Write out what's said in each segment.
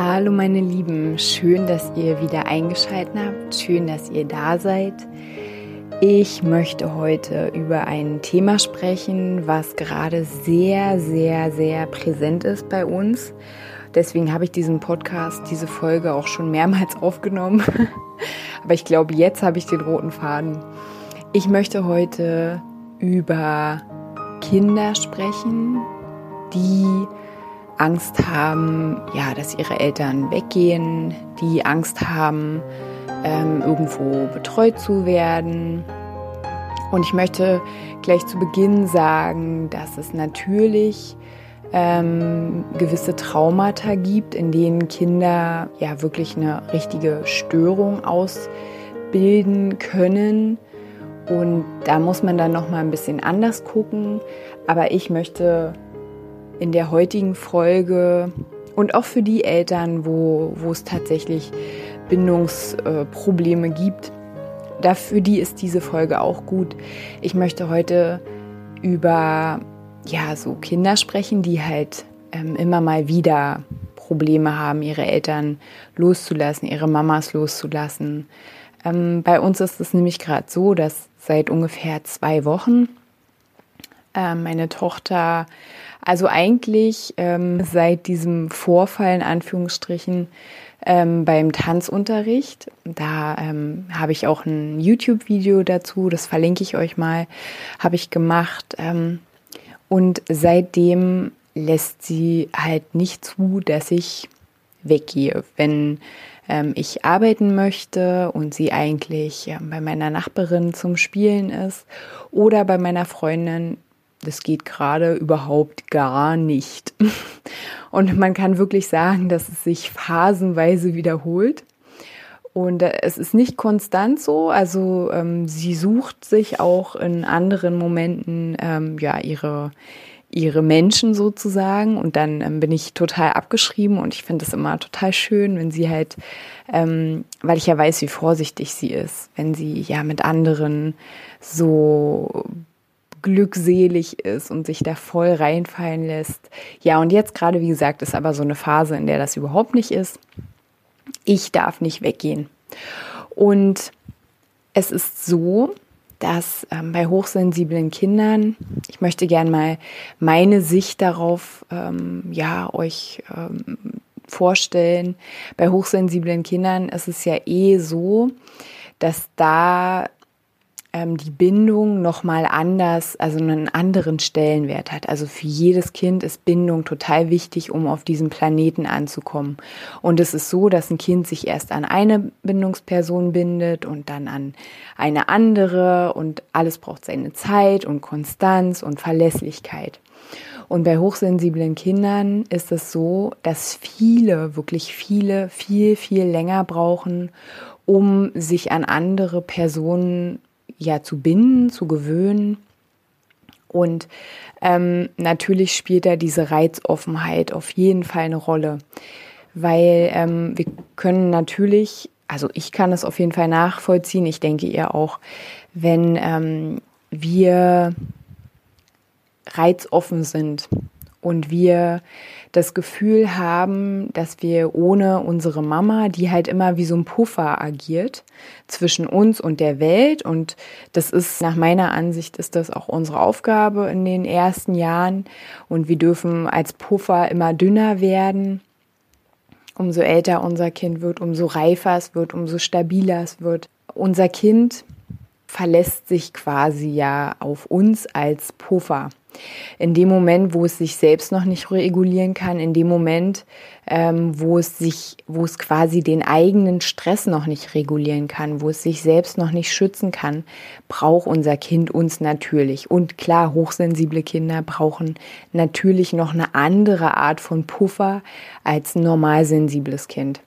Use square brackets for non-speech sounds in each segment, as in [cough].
Hallo meine Lieben, schön, dass ihr wieder eingeschaltet habt, schön, dass ihr da seid. Ich möchte heute über ein Thema sprechen, was gerade sehr, sehr, sehr präsent ist bei uns. Deswegen habe ich diesen Podcast, diese Folge auch schon mehrmals [laughs] aufgenommen. Aber ich glaube, jetzt habe ich den roten Faden. Ich möchte heute über Kinder sprechen, die Angst haben, ja, dass ihre Eltern weggehen, die Angst haben, ähm, irgendwo betreut zu werden. Und ich möchte gleich zu Beginn sagen, dass es natürlich ähm, gewisse Traumata gibt, in denen Kinder ja wirklich eine richtige Störung ausbilden können. Und da muss man dann noch mal ein bisschen anders gucken. Aber ich möchte in der heutigen Folge und auch für die Eltern, wo, wo es tatsächlich Bindungsprobleme gibt. Dafür die ist diese Folge auch gut. Ich möchte heute über ja so Kinder sprechen, die halt ähm, immer mal wieder Probleme haben, ihre Eltern loszulassen, ihre Mamas loszulassen. Ähm, bei uns ist es nämlich gerade so, dass seit ungefähr zwei Wochen äh, meine Tochter also eigentlich ähm, seit diesem Vorfall in Anführungsstrichen ähm, beim Tanzunterricht. Da ähm, habe ich auch ein YouTube-Video dazu, das verlinke ich euch mal, habe ich gemacht. Ähm, und seitdem lässt sie halt nicht zu, dass ich weggehe. Wenn ähm, ich arbeiten möchte und sie eigentlich äh, bei meiner Nachbarin zum Spielen ist oder bei meiner Freundin, das geht gerade überhaupt gar nicht. [laughs] Und man kann wirklich sagen, dass es sich phasenweise wiederholt. Und äh, es ist nicht konstant so. Also ähm, sie sucht sich auch in anderen Momenten ähm, ja ihre ihre Menschen sozusagen und dann ähm, bin ich total abgeschrieben und ich finde es immer total schön, wenn sie halt, ähm, weil ich ja weiß, wie vorsichtig sie ist, wenn sie ja mit anderen so glückselig ist und sich da voll reinfallen lässt. Ja, und jetzt gerade, wie gesagt, ist aber so eine Phase, in der das überhaupt nicht ist. Ich darf nicht weggehen. Und es ist so, dass ähm, bei hochsensiblen Kindern, ich möchte gern mal meine Sicht darauf, ähm, ja, euch ähm, vorstellen. Bei hochsensiblen Kindern ist es ja eh so, dass da ähm, die Bindung nochmal anders, also einen anderen Stellenwert hat. Also für jedes Kind ist Bindung total wichtig, um auf diesem Planeten anzukommen. Und es ist so, dass ein Kind sich erst an eine Bindungsperson bindet und dann an eine andere und alles braucht seine Zeit und Konstanz und Verlässlichkeit. Und bei hochsensiblen Kindern ist es so, dass viele, wirklich viele, viel, viel länger brauchen, um sich an andere Personen ja zu binden, zu gewöhnen. Und ähm, natürlich spielt da diese Reizoffenheit auf jeden Fall eine Rolle, weil ähm, wir können natürlich, also ich kann es auf jeden Fall nachvollziehen, ich denke ihr auch, wenn ähm, wir reizoffen sind und wir das Gefühl haben, dass wir ohne unsere Mama, die halt immer wie so ein Puffer agiert zwischen uns und der Welt und das ist nach meiner Ansicht ist das auch unsere Aufgabe in den ersten Jahren und wir dürfen als Puffer immer dünner werden. Umso älter unser Kind wird, umso reifer es wird, umso stabiler es wird. Unser Kind verlässt sich quasi ja auf uns als Puffer. In dem Moment, wo es sich selbst noch nicht regulieren kann, in dem Moment, ähm, wo es sich, wo es quasi den eigenen Stress noch nicht regulieren kann, wo es sich selbst noch nicht schützen kann, braucht unser Kind uns natürlich. Und klar, hochsensible Kinder brauchen natürlich noch eine andere Art von Puffer als ein normal sensibles Kind.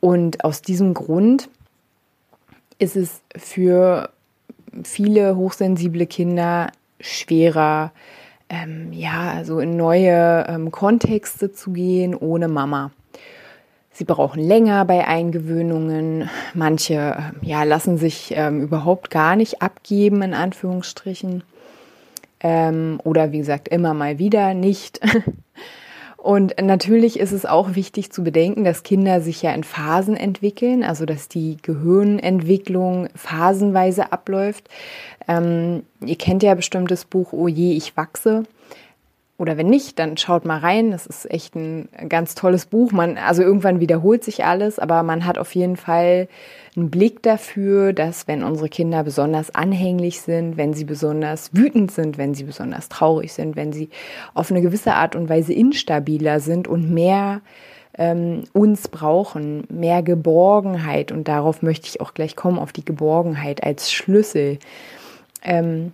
Und aus diesem Grund ist es für viele hochsensible Kinder schwerer, ähm, ja, also in neue ähm, Kontexte zu gehen ohne Mama. Sie brauchen länger bei Eingewöhnungen. Manche ähm, ja, lassen sich ähm, überhaupt gar nicht abgeben, in Anführungsstrichen. Ähm, oder wie gesagt, immer mal wieder nicht. [laughs] Und natürlich ist es auch wichtig zu bedenken, dass Kinder sich ja in Phasen entwickeln, also dass die Gehirnentwicklung phasenweise abläuft. Ähm, ihr kennt ja bestimmt das Buch Oh je, ich wachse. Oder wenn nicht, dann schaut mal rein. Das ist echt ein ganz tolles Buch. Man, also irgendwann wiederholt sich alles, aber man hat auf jeden Fall einen Blick dafür, dass wenn unsere Kinder besonders anhänglich sind, wenn sie besonders wütend sind, wenn sie besonders traurig sind, wenn sie auf eine gewisse Art und Weise instabiler sind und mehr ähm, uns brauchen, mehr Geborgenheit. Und darauf möchte ich auch gleich kommen, auf die Geborgenheit als Schlüssel. Ähm,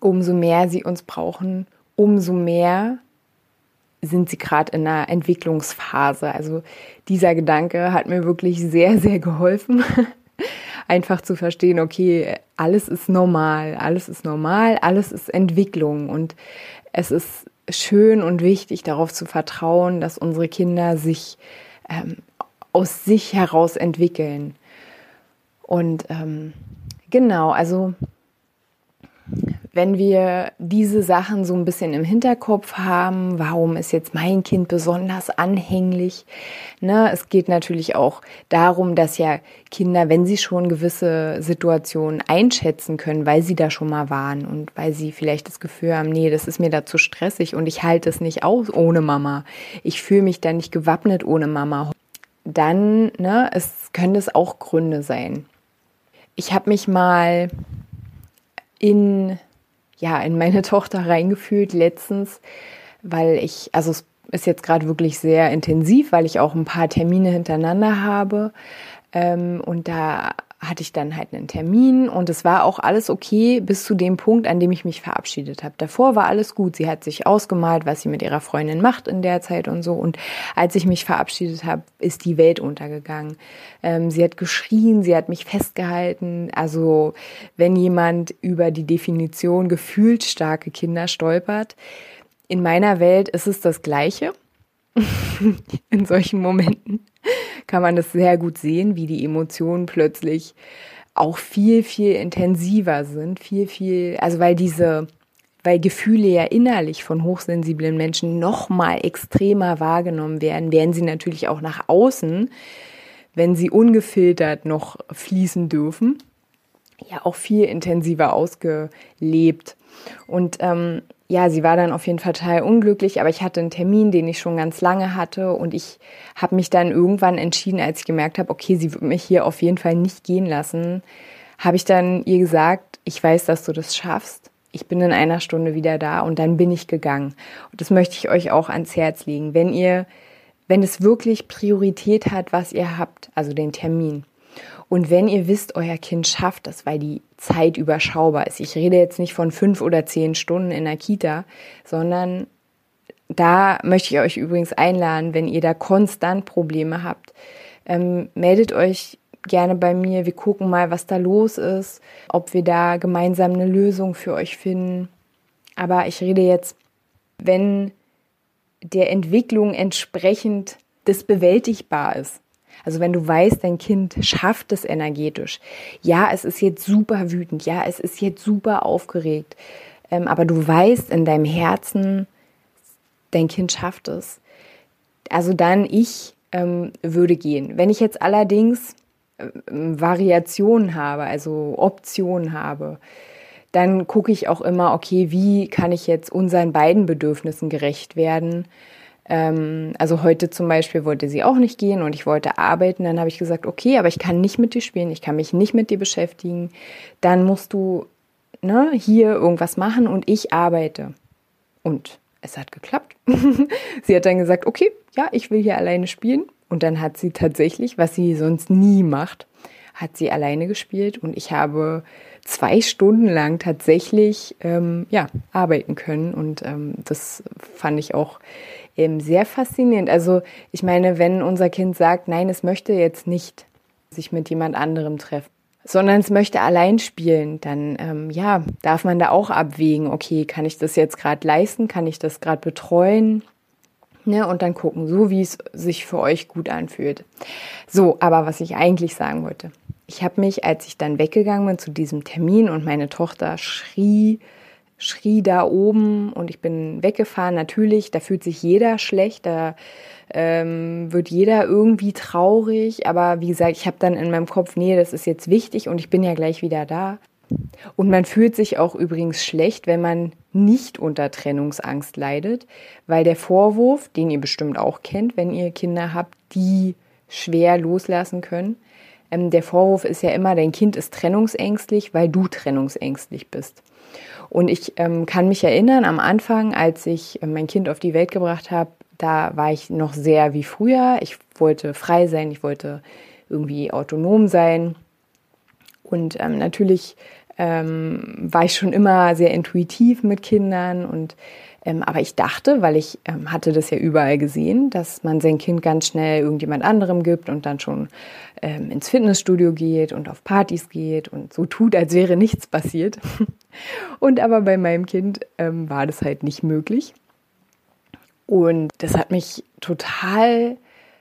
umso mehr sie uns brauchen, umso mehr sind sie gerade in einer Entwicklungsphase. Also dieser Gedanke hat mir wirklich sehr, sehr geholfen. [laughs] Einfach zu verstehen, okay, alles ist normal, alles ist normal, alles ist Entwicklung und es ist schön und wichtig darauf zu vertrauen, dass unsere Kinder sich ähm, aus sich heraus entwickeln. Und ähm, genau, also wenn wir diese Sachen so ein bisschen im Hinterkopf haben, warum ist jetzt mein Kind besonders anhänglich? Ne, es geht natürlich auch darum, dass ja Kinder, wenn sie schon gewisse Situationen einschätzen können, weil sie da schon mal waren und weil sie vielleicht das Gefühl haben, nee, das ist mir da zu stressig und ich halte es nicht aus ohne Mama. Ich fühle mich da nicht gewappnet ohne Mama. Dann, ne, es können es auch Gründe sein. Ich habe mich mal in ja, in meine [laughs] Tochter reingefühlt letztens, weil ich, also es ist jetzt gerade wirklich sehr intensiv, weil ich auch ein paar Termine hintereinander habe. Ähm, und da hatte ich dann halt einen Termin und es war auch alles okay bis zu dem Punkt, an dem ich mich verabschiedet habe. Davor war alles gut. Sie hat sich ausgemalt, was sie mit ihrer Freundin macht in der Zeit und so. Und als ich mich verabschiedet habe, ist die Welt untergegangen. Ähm, sie hat geschrien, sie hat mich festgehalten. Also wenn jemand über die Definition gefühlsstarke Kinder stolpert, in meiner Welt ist es das Gleiche. [laughs] in solchen Momenten kann man das sehr gut sehen, wie die Emotionen plötzlich auch viel, viel intensiver sind, viel, viel, also weil diese, weil Gefühle ja innerlich von hochsensiblen Menschen noch mal extremer wahrgenommen werden, werden sie natürlich auch nach außen, wenn sie ungefiltert noch fließen dürfen, ja auch viel intensiver ausgelebt. Und ähm, ja, sie war dann auf jeden Fall total unglücklich, aber ich hatte einen Termin, den ich schon ganz lange hatte und ich habe mich dann irgendwann entschieden, als ich gemerkt habe, okay, sie wird mich hier auf jeden Fall nicht gehen lassen, habe ich dann ihr gesagt, ich weiß, dass du das schaffst. Ich bin in einer Stunde wieder da und dann bin ich gegangen. Und das möchte ich euch auch ans Herz legen. Wenn ihr, wenn es wirklich Priorität hat, was ihr habt, also den Termin, und wenn ihr wisst, euer Kind schafft das, weil die Zeit überschaubar ist. Ich rede jetzt nicht von fünf oder zehn Stunden in der Kita, sondern da möchte ich euch übrigens einladen, wenn ihr da konstant Probleme habt, ähm, meldet euch gerne bei mir. Wir gucken mal, was da los ist, ob wir da gemeinsam eine Lösung für euch finden. Aber ich rede jetzt, wenn der Entwicklung entsprechend das bewältigbar ist. Also wenn du weißt, dein Kind schafft es energetisch. Ja, es ist jetzt super wütend. Ja, es ist jetzt super aufgeregt. Ähm, aber du weißt in deinem Herzen, dein Kind schafft es. Also dann ich ähm, würde gehen. Wenn ich jetzt allerdings äh, Variationen habe, also Optionen habe, dann gucke ich auch immer, okay, wie kann ich jetzt unseren beiden Bedürfnissen gerecht werden? Ähm, also heute zum Beispiel wollte sie auch nicht gehen und ich wollte arbeiten. Dann habe ich gesagt, okay, aber ich kann nicht mit dir spielen, ich kann mich nicht mit dir beschäftigen. Dann musst du ne, hier irgendwas machen und ich arbeite. Und es hat geklappt. [laughs] sie hat dann gesagt, okay, ja, ich will hier alleine spielen. Und dann hat sie tatsächlich, was sie sonst nie macht, hat sie alleine gespielt und ich habe zwei Stunden lang tatsächlich ähm, ja, arbeiten können. Und ähm, das fand ich auch ähm, sehr faszinierend. Also ich meine, wenn unser Kind sagt, nein, es möchte jetzt nicht sich mit jemand anderem treffen, sondern es möchte allein spielen, dann ähm, ja, darf man da auch abwägen, okay, kann ich das jetzt gerade leisten, kann ich das gerade betreuen? Ne, und dann gucken, so wie es sich für euch gut anfühlt. So, aber was ich eigentlich sagen wollte, ich habe mich, als ich dann weggegangen bin zu diesem Termin und meine Tochter schrie, schrie da oben und ich bin weggefahren. Natürlich, da fühlt sich jeder schlecht, da ähm, wird jeder irgendwie traurig. Aber wie gesagt, ich habe dann in meinem Kopf, nee, das ist jetzt wichtig und ich bin ja gleich wieder da. Und man fühlt sich auch übrigens schlecht, wenn man nicht unter Trennungsangst leidet, weil der Vorwurf, den ihr bestimmt auch kennt, wenn ihr Kinder habt, die schwer loslassen können, ähm, der Vorwurf ist ja immer, dein Kind ist trennungsängstlich, weil du trennungsängstlich bist. Und ich ähm, kann mich erinnern, am Anfang, als ich äh, mein Kind auf die Welt gebracht habe, da war ich noch sehr wie früher. Ich wollte frei sein, ich wollte irgendwie autonom sein. Und ähm, natürlich ähm, war ich schon immer sehr intuitiv mit Kindern und aber ich dachte, weil ich ähm, hatte das ja überall gesehen, dass man sein Kind ganz schnell irgendjemand anderem gibt und dann schon ähm, ins Fitnessstudio geht und auf Partys geht und so tut, als wäre nichts passiert. [laughs] und aber bei meinem Kind ähm, war das halt nicht möglich. Und das hat mich total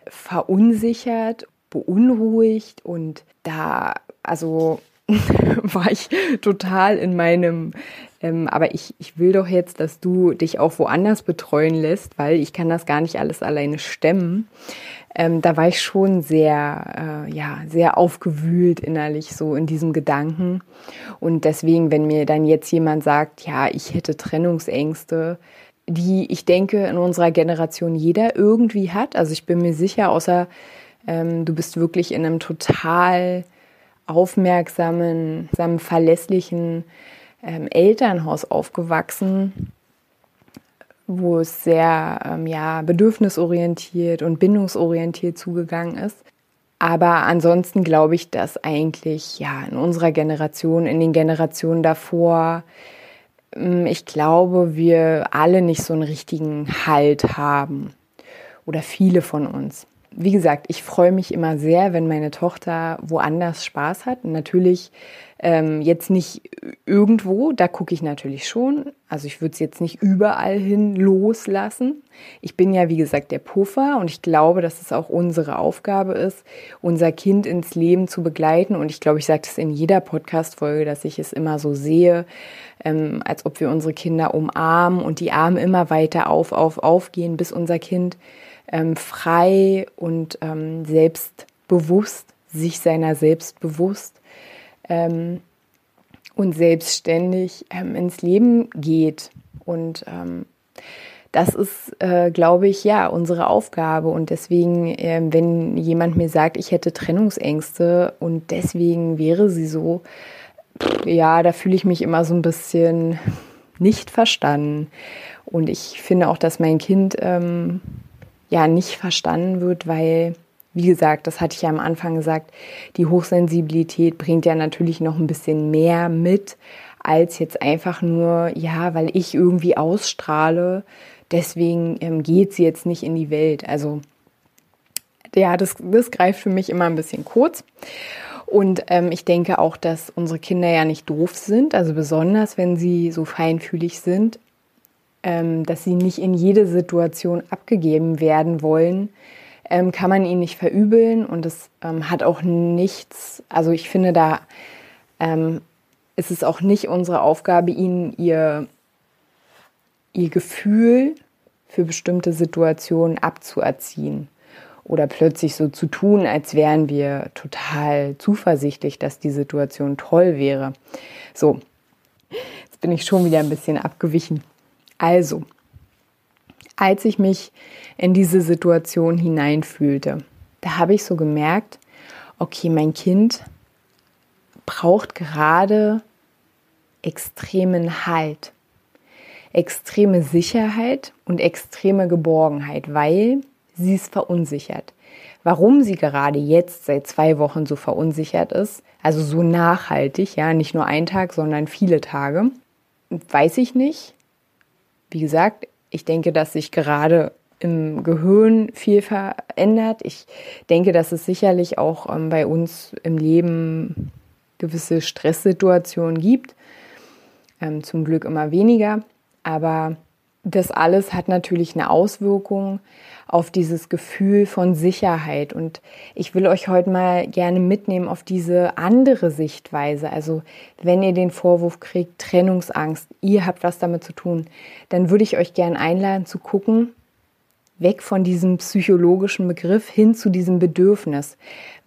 verunsichert, beunruhigt und da, also [laughs] war ich total in meinem, ähm, aber ich, ich will doch jetzt, dass du dich auch woanders betreuen lässt, weil ich kann das gar nicht alles alleine stemmen. Ähm, da war ich schon sehr, äh, ja, sehr aufgewühlt innerlich so in diesem Gedanken. Und deswegen, wenn mir dann jetzt jemand sagt, ja, ich hätte Trennungsängste, die ich denke in unserer Generation jeder irgendwie hat. Also ich bin mir sicher, außer ähm, du bist wirklich in einem total aufmerksamen, verlässlichen ähm, Elternhaus aufgewachsen, wo es sehr ähm, ja, bedürfnisorientiert und bindungsorientiert zugegangen ist. Aber ansonsten glaube ich, dass eigentlich ja in unserer Generation, in den Generationen davor, ähm, ich glaube, wir alle nicht so einen richtigen Halt haben. Oder viele von uns wie gesagt, ich freue mich immer sehr, wenn meine Tochter woanders Spaß hat. Natürlich ähm, jetzt nicht irgendwo, da gucke ich natürlich schon. Also ich würde es jetzt nicht überall hin loslassen. Ich bin ja, wie gesagt, der Puffer und ich glaube, dass es auch unsere Aufgabe ist, unser Kind ins Leben zu begleiten. Und ich glaube, ich sage das in jeder Podcast-Folge, dass ich es immer so sehe, ähm, als ob wir unsere Kinder umarmen und die Arme immer weiter auf, auf, aufgehen, bis unser Kind ähm, frei und ähm, selbstbewusst, sich seiner selbst bewusst ähm, und selbstständig ähm, ins Leben geht. Und ähm, das ist, äh, glaube ich, ja, unsere Aufgabe. Und deswegen, äh, wenn jemand mir sagt, ich hätte Trennungsängste und deswegen wäre sie so, ja, da fühle ich mich immer so ein bisschen nicht verstanden. Und ich finde auch, dass mein Kind ähm, ja nicht verstanden wird, weil, wie gesagt, das hatte ich ja am Anfang gesagt, die Hochsensibilität bringt ja natürlich noch ein bisschen mehr mit, als jetzt einfach nur, ja, weil ich irgendwie ausstrahle, deswegen ähm, geht sie jetzt nicht in die Welt. Also ja, das, das greift für mich immer ein bisschen kurz. Und ähm, ich denke auch, dass unsere Kinder ja nicht doof sind, also besonders wenn sie so feinfühlig sind, dass sie nicht in jede Situation abgegeben werden wollen, ähm, kann man ihnen nicht verübeln und es ähm, hat auch nichts, also ich finde, da ähm, ist es auch nicht unsere Aufgabe, ihnen ihr, ihr Gefühl für bestimmte Situationen abzuerziehen oder plötzlich so zu tun, als wären wir total zuversichtlich, dass die Situation toll wäre. So, jetzt bin ich schon wieder ein bisschen abgewichen. Also, als ich mich in diese Situation hineinfühlte, da habe ich so gemerkt, okay, mein Kind braucht gerade extremen Halt, extreme Sicherheit und extreme Geborgenheit, weil sie ist verunsichert, warum sie gerade jetzt seit zwei Wochen so verunsichert ist, also so nachhaltig, ja, nicht nur ein Tag, sondern viele Tage, weiß ich nicht. Wie gesagt, ich denke, dass sich gerade im Gehirn viel verändert. Ich denke, dass es sicherlich auch ähm, bei uns im Leben gewisse Stresssituationen gibt. Ähm, zum Glück immer weniger. Aber das alles hat natürlich eine Auswirkung auf dieses Gefühl von Sicherheit. Und ich will euch heute mal gerne mitnehmen auf diese andere Sichtweise. Also wenn ihr den Vorwurf kriegt, Trennungsangst, ihr habt was damit zu tun, dann würde ich euch gerne einladen zu gucken, weg von diesem psychologischen Begriff hin zu diesem Bedürfnis.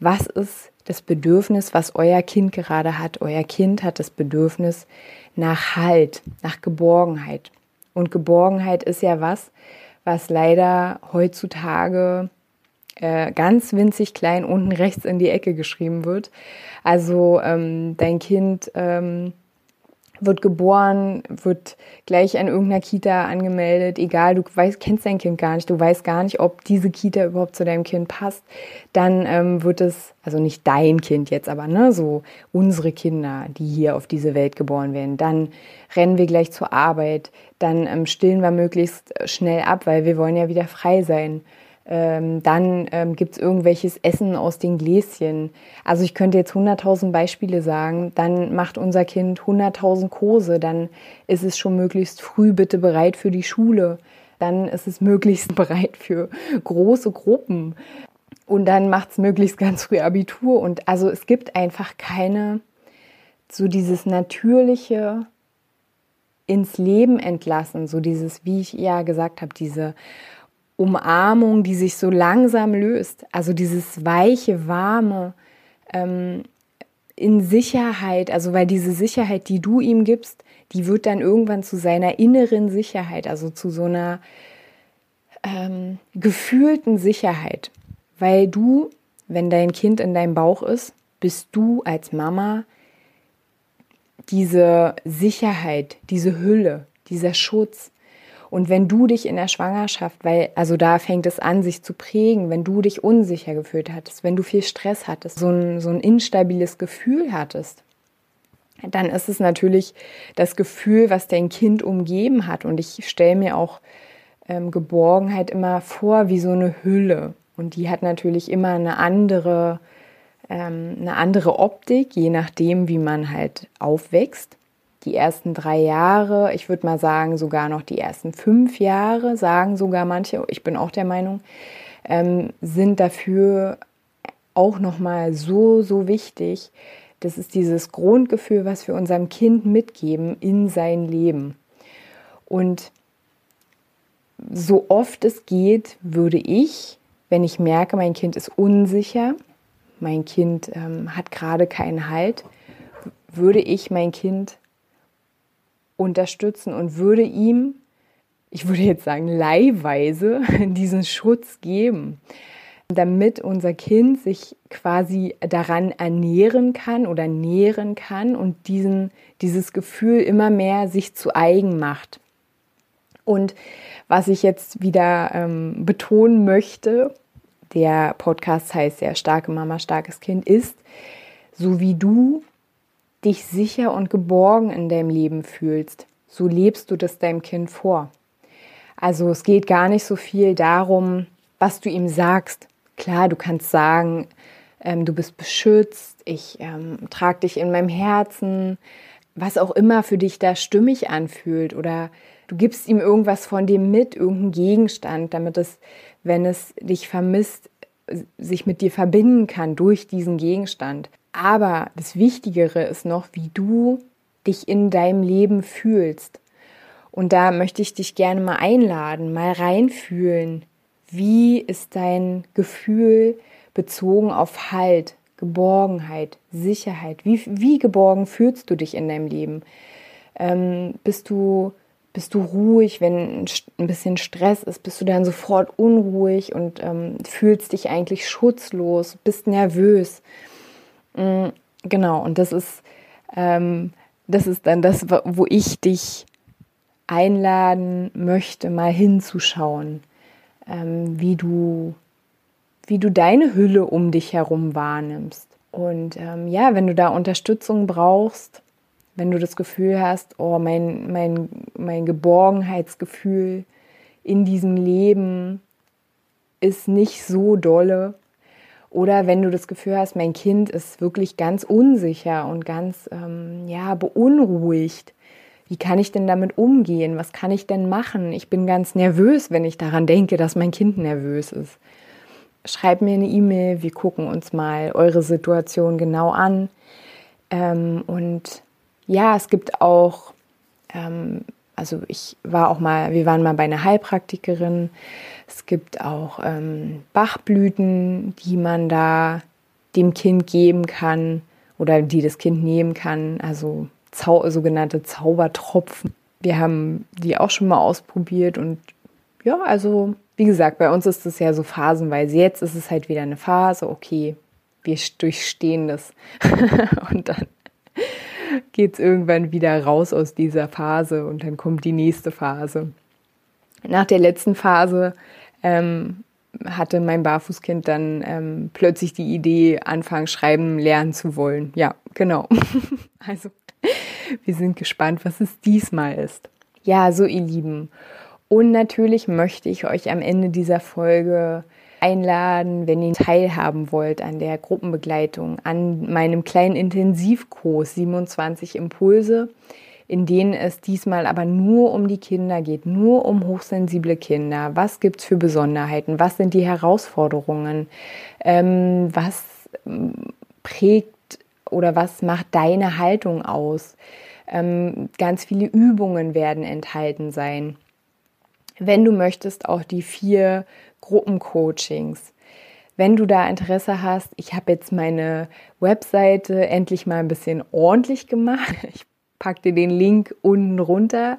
Was ist das Bedürfnis, was euer Kind gerade hat? Euer Kind hat das Bedürfnis nach Halt, nach Geborgenheit. Und Geborgenheit ist ja was, was leider heutzutage äh, ganz winzig klein unten rechts in die Ecke geschrieben wird. Also ähm, dein Kind ähm, wird geboren, wird gleich an irgendeiner Kita angemeldet, egal, du weißt, kennst dein Kind gar nicht, du weißt gar nicht, ob diese Kita überhaupt zu deinem Kind passt, dann ähm, wird es, also nicht dein Kind jetzt, aber ne, so unsere Kinder, die hier auf diese Welt geboren werden, dann rennen wir gleich zur Arbeit, dann ähm, stillen wir möglichst schnell ab, weil wir wollen ja wieder frei sein. Ähm, dann ähm, gibt es irgendwelches Essen aus den Gläschen. Also ich könnte jetzt 100.000 Beispiele sagen. Dann macht unser Kind 100.000 Kurse. Dann ist es schon möglichst früh bitte bereit für die Schule. Dann ist es möglichst [laughs] bereit für große Gruppen. Und dann macht es möglichst ganz früh Abitur. Und also es gibt einfach keine, so dieses natürliche ins Leben entlassen, so dieses, wie ich ja gesagt habe, diese Umarmung, die sich so langsam löst. Also dieses weiche, warme, ähm, in Sicherheit, also weil diese Sicherheit, die du ihm gibst, die wird dann irgendwann zu seiner inneren Sicherheit, also zu so einer ähm, gefühlten Sicherheit. Weil du, wenn dein Kind in deinem Bauch ist, bist du als Mama diese Sicherheit, diese Hülle, dieser Schutz, und wenn du dich in der Schwangerschaft, weil, also da fängt es an, sich zu prägen, wenn du dich unsicher gefühlt hattest, wenn du viel Stress hattest, so ein, so ein instabiles Gefühl hattest, dann ist es natürlich das Gefühl, was dein Kind umgeben hat. Und ich stelle mir auch ähm, Geborgenheit immer vor wie so eine Hülle. Und die hat natürlich immer eine andere, ähm, eine andere Optik, je nachdem, wie man halt aufwächst die ersten drei Jahre, ich würde mal sagen sogar noch die ersten fünf Jahre, sagen sogar manche, ich bin auch der Meinung, ähm, sind dafür auch nochmal so, so wichtig. Das ist dieses Grundgefühl, was wir unserem Kind mitgeben in sein Leben. Und so oft es geht, würde ich, wenn ich merke, mein Kind ist unsicher, mein Kind ähm, hat gerade keinen Halt, würde ich mein Kind unterstützen und würde ihm, ich würde jetzt sagen, leihweise [laughs] diesen Schutz geben, damit unser Kind sich quasi daran ernähren kann oder nähren kann und diesen, dieses Gefühl immer mehr sich zu eigen macht. Und was ich jetzt wieder ähm, betonen möchte, der Podcast heißt ja Starke Mama, starkes Kind, ist, so wie du dich sicher und geborgen in deinem Leben fühlst, so lebst du das deinem Kind vor. Also es geht gar nicht so viel darum, was du ihm sagst. Klar, du kannst sagen, ähm, du bist beschützt, ich ähm, trage dich in meinem Herzen, was auch immer für dich da stimmig anfühlt oder du gibst ihm irgendwas von dem mit, irgendeinen Gegenstand, damit es, wenn es dich vermisst, sich mit dir verbinden kann durch diesen Gegenstand. Aber das Wichtigere ist noch, wie du dich in deinem Leben fühlst. Und da möchte ich dich gerne mal einladen, mal reinfühlen. Wie ist dein Gefühl bezogen auf Halt, Geborgenheit, Sicherheit? Wie, wie geborgen fühlst du dich in deinem Leben? Ähm, bist du bist du ruhig, wenn ein bisschen Stress ist, bist du dann sofort unruhig und ähm, fühlst dich eigentlich schutzlos, bist nervös. Mhm, genau, und das ist, ähm, das ist dann das, wo ich dich einladen möchte, mal hinzuschauen, ähm, wie du wie du deine Hülle um dich herum wahrnimmst. Und ähm, ja, wenn du da Unterstützung brauchst, wenn du das Gefühl hast, oh, mein, mein, mein Geborgenheitsgefühl in diesem Leben ist nicht so dolle. Oder wenn du das Gefühl hast, mein Kind ist wirklich ganz unsicher und ganz ähm, ja, beunruhigt. Wie kann ich denn damit umgehen? Was kann ich denn machen? Ich bin ganz nervös, wenn ich daran denke, dass mein Kind nervös ist. Schreib mir eine E-Mail, wir gucken uns mal eure Situation genau an. Ähm, und ja, es gibt auch, ähm, also ich war auch mal, wir waren mal bei einer Heilpraktikerin. Es gibt auch ähm, Bachblüten, die man da dem Kind geben kann oder die das Kind nehmen kann. Also Zau sogenannte Zaubertropfen. Wir haben die auch schon mal ausprobiert und ja, also wie gesagt, bei uns ist es ja so phasenweise. Jetzt ist es halt wieder eine Phase, okay, wir durchstehen das [laughs] und dann geht es irgendwann wieder raus aus dieser Phase und dann kommt die nächste Phase. Nach der letzten Phase ähm, hatte mein Barfußkind dann ähm, plötzlich die Idee, anfangen, schreiben, lernen zu wollen. Ja, genau. [laughs] also, wir sind gespannt, was es diesmal ist. Ja, so ihr Lieben. Und natürlich möchte ich euch am Ende dieser Folge einladen, wenn ihr teilhaben wollt an der Gruppenbegleitung, an meinem kleinen Intensivkurs 27 Impulse, in denen es diesmal aber nur um die Kinder geht, nur um hochsensible Kinder. Was gibt es für Besonderheiten? Was sind die Herausforderungen? Ähm, was ähm, prägt oder was macht deine Haltung aus? Ähm, ganz viele Übungen werden enthalten sein. Wenn du möchtest, auch die vier Gruppencoachings. Wenn du da Interesse hast, ich habe jetzt meine Webseite endlich mal ein bisschen ordentlich gemacht. [laughs] Ich packe dir den Link unten runter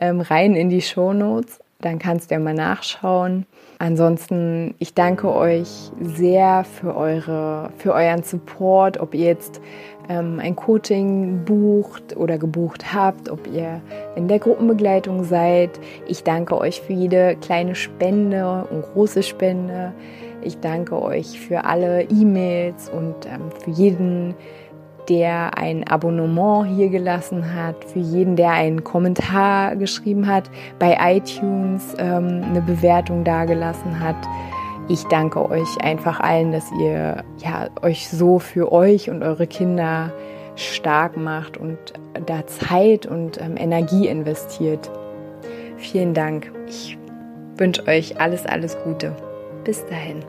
ähm, rein in die Show Notes. Dann kannst du ja mal nachschauen. Ansonsten, ich danke euch sehr für, eure, für euren Support, ob ihr jetzt ein Coaching bucht oder gebucht habt, ob ihr in der Gruppenbegleitung seid. Ich danke euch für jede kleine Spende und große Spende. Ich danke euch für alle E-Mails und ähm, für jeden, der ein Abonnement hier gelassen hat, für jeden, der einen Kommentar geschrieben hat, bei iTunes ähm, eine Bewertung dagelassen hat. Ich danke euch einfach allen, dass ihr ja, euch so für euch und eure Kinder stark macht und da Zeit und ähm, Energie investiert. Vielen Dank. Ich wünsche euch alles, alles Gute. Bis dahin.